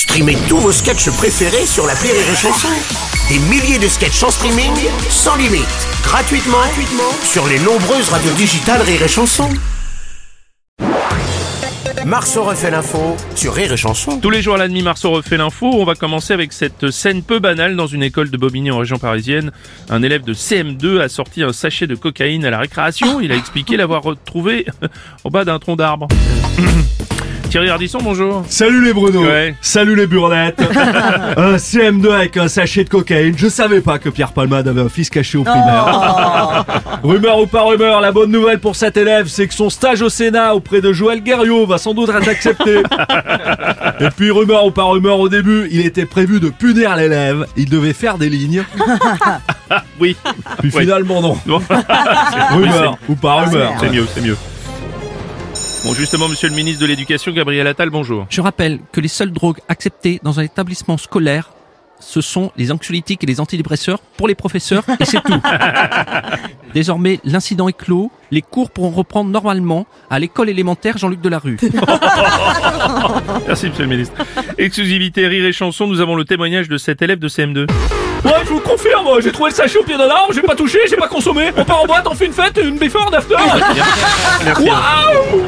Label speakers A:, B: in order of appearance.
A: Streamez tous vos sketchs préférés sur la Rire et Chanson. Des milliers de sketchs en streaming, sans limite, gratuitement, gratuitement sur les nombreuses radios digitales Rire et Chanson. Marceau refait l'info sur Rire et Chanson.
B: Tous les jours à la demi, Marceau refait l'info. On va commencer avec cette scène peu banale dans une école de Bobigny en région parisienne. Un élève de CM2 a sorti un sachet de cocaïne à la récréation. Il a expliqué l'avoir retrouvé au bas d'un tronc d'arbre. Thierry Ardisson, bonjour.
C: Salut les Bruno
B: Ouais.
C: Salut les burnettes Un CM2 avec un sachet de cocaïne. Je savais pas que Pierre Palmade avait un fils caché au primaire. rumeur ou pas rumeur, la bonne nouvelle pour cet élève, c'est que son stage au Sénat auprès de Joël Guerriot va sans doute être accepté. Et puis rumeur ou pas rumeur, au début, il était prévu de punir l'élève. Il devait faire des lignes.
B: Oui.
C: Puis
B: Ouais.
C: finalement non. Rumeur ou pas rumeur.
B: c'est mieux, c'est mieux. Bon, justement, monsieur le ministre de l'Éducation, Gabriel Attal, bonjour.
D: Je rappelle que les seules drogues acceptées dans un établissement scolaire, ce sont les anxiolytiques et les antidépresseurs pour les professeurs, et c'est tout. Désormais, l'incident est clos. Les cours pourront reprendre normalement à l'école élémentaire Jean-Luc Delarue.
B: Merci, monsieur le ministre. Exclusivité Rire et Chanson, nous avons le témoignage de cet élève de CM2.
C: Ouais, je vous confirme, j'ai trouvé le sachet au pied d'un arbre, j'ai pas touché, j'ai pas consommé. On part en boîte, on fait une fête, une before, after. Waouh